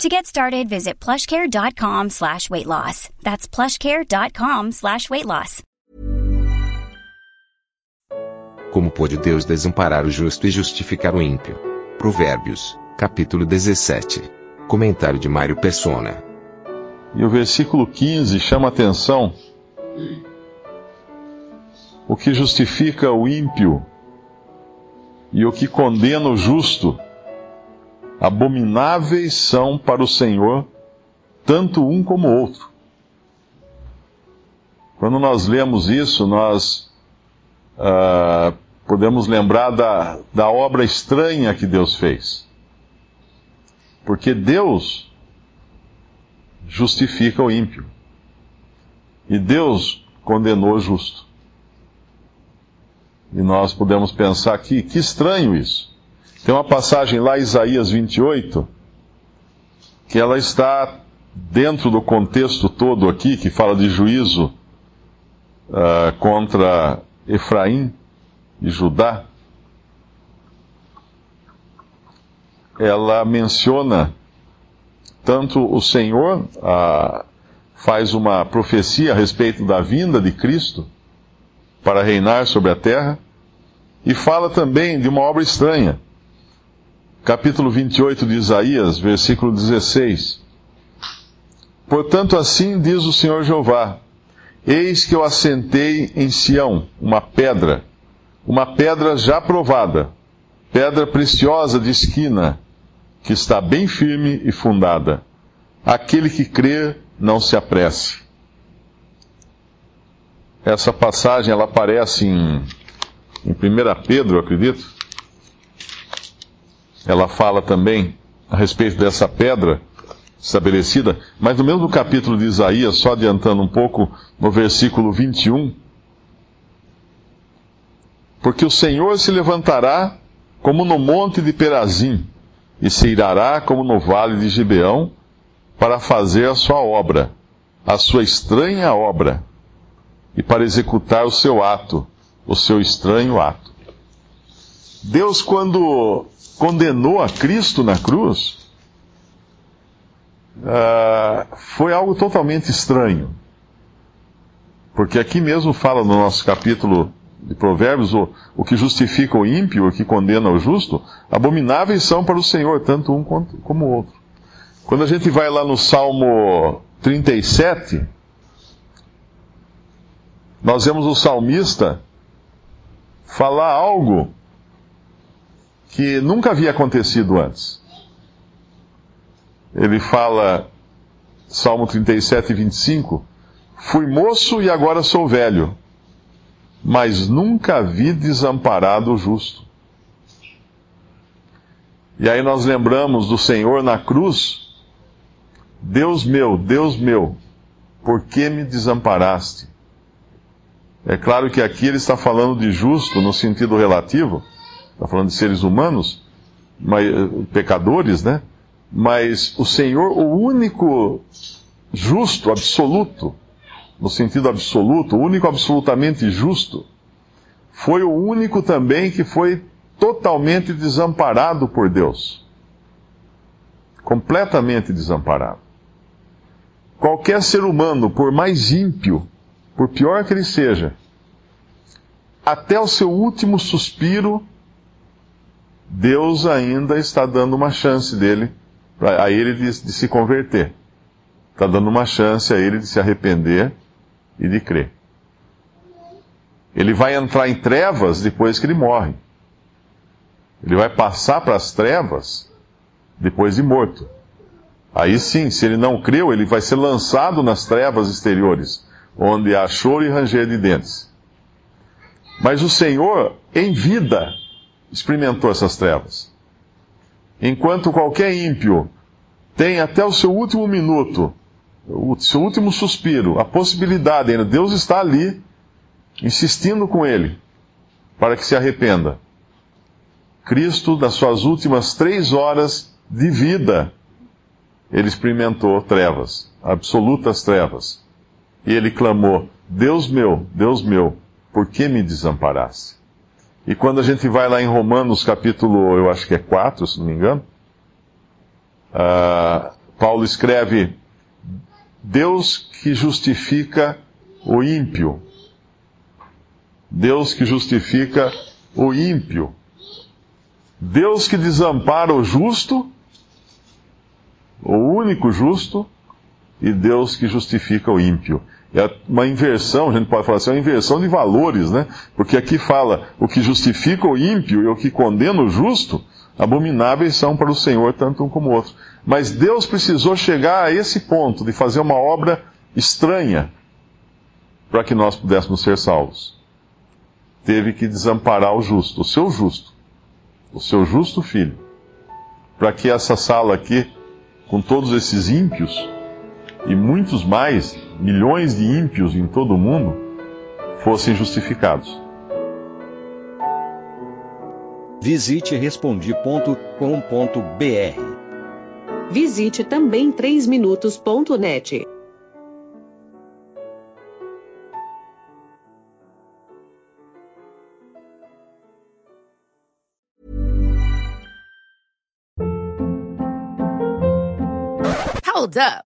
To get started, visit plushcare.com slash weight loss. That's plushcare.com slash weight loss. Como pode Deus desamparar o justo e justificar o ímpio? Provérbios, capítulo 17. Comentário de Mário Persona. E o versículo 15 chama atenção. O que justifica o ímpio e o que condena o justo abomináveis são para o Senhor, tanto um como o outro. Quando nós lemos isso, nós uh, podemos lembrar da, da obra estranha que Deus fez. Porque Deus justifica o ímpio. E Deus condenou o justo. E nós podemos pensar que, que estranho isso. Tem uma passagem lá, Isaías 28, que ela está dentro do contexto todo aqui, que fala de juízo uh, contra Efraim e Judá. Ela menciona tanto o Senhor faz uma profecia a respeito da vinda de Cristo para reinar sobre a terra, e fala também de uma obra estranha capítulo 28 de Isaías, versículo 16. Portanto, assim diz o Senhor Jeová: Eis que eu assentei em Sião uma pedra, uma pedra já provada, pedra preciosa de esquina, que está bem firme e fundada. Aquele que crê, não se apresse. Essa passagem ela aparece em, em 1 Pedro, acredito, ela fala também a respeito dessa pedra estabelecida, mas no mesmo capítulo de Isaías, só adiantando um pouco, no versículo 21, porque o Senhor se levantará como no monte de Perazim, e se irará como no vale de Gibeão, para fazer a sua obra, a sua estranha obra, e para executar o seu ato, o seu estranho ato. Deus, quando condenou a Cristo na cruz, uh, foi algo totalmente estranho. Porque aqui mesmo fala no nosso capítulo de Provérbios, o, o que justifica o ímpio, o que condena o justo, abomináveis são para o Senhor, tanto um quanto, como o outro. Quando a gente vai lá no Salmo 37, nós vemos o salmista falar algo que nunca havia acontecido antes. Ele fala, Salmo 37, 25: Fui moço e agora sou velho, mas nunca vi desamparado o justo. E aí nós lembramos do Senhor na cruz: Deus meu, Deus meu, por que me desamparaste? É claro que aqui ele está falando de justo no sentido relativo, está falando de seres humanos, mas, pecadores, né? Mas o Senhor, o único justo, absoluto, no sentido absoluto, o único absolutamente justo, foi o único também que foi totalmente desamparado por Deus. Completamente desamparado. Qualquer ser humano, por mais ímpio, por pior que ele seja, até o seu último suspiro, Deus ainda está dando uma chance dele, a ele de, de se converter. Está dando uma chance a ele de se arrepender e de crer. Ele vai entrar em trevas depois que ele morre. Ele vai passar para as trevas depois de morto. Aí sim, se ele não creu, ele vai ser lançado nas trevas exteriores, onde há choro e ranger de dentes. Mas o Senhor, em vida, experimentou essas trevas. Enquanto qualquer ímpio tem até o seu último minuto, o seu último suspiro, a possibilidade ainda, Deus está ali insistindo com ele para que se arrependa. Cristo, nas suas últimas três horas de vida, ele experimentou trevas, absolutas trevas. E ele clamou: Deus meu, Deus meu, por que me desamparaste? E quando a gente vai lá em Romanos, capítulo, eu acho que é 4, se não me engano, uh, Paulo escreve: Deus que justifica o ímpio. Deus que justifica o ímpio. Deus que desampara o justo, o único justo, e Deus que justifica o ímpio. É uma inversão, a gente pode falar assim, é uma inversão de valores, né? Porque aqui fala o que justifica o ímpio e o que condena o justo, abomináveis são para o Senhor, tanto um como o outro. Mas Deus precisou chegar a esse ponto de fazer uma obra estranha para que nós pudéssemos ser salvos. Teve que desamparar o justo, o seu justo, o seu justo filho, para que essa sala aqui, com todos esses ímpios, e muitos mais, milhões de ímpios em todo o mundo, fossem justificados. Visite respondi.com.br. Visite também 3minutos.net. Hold up.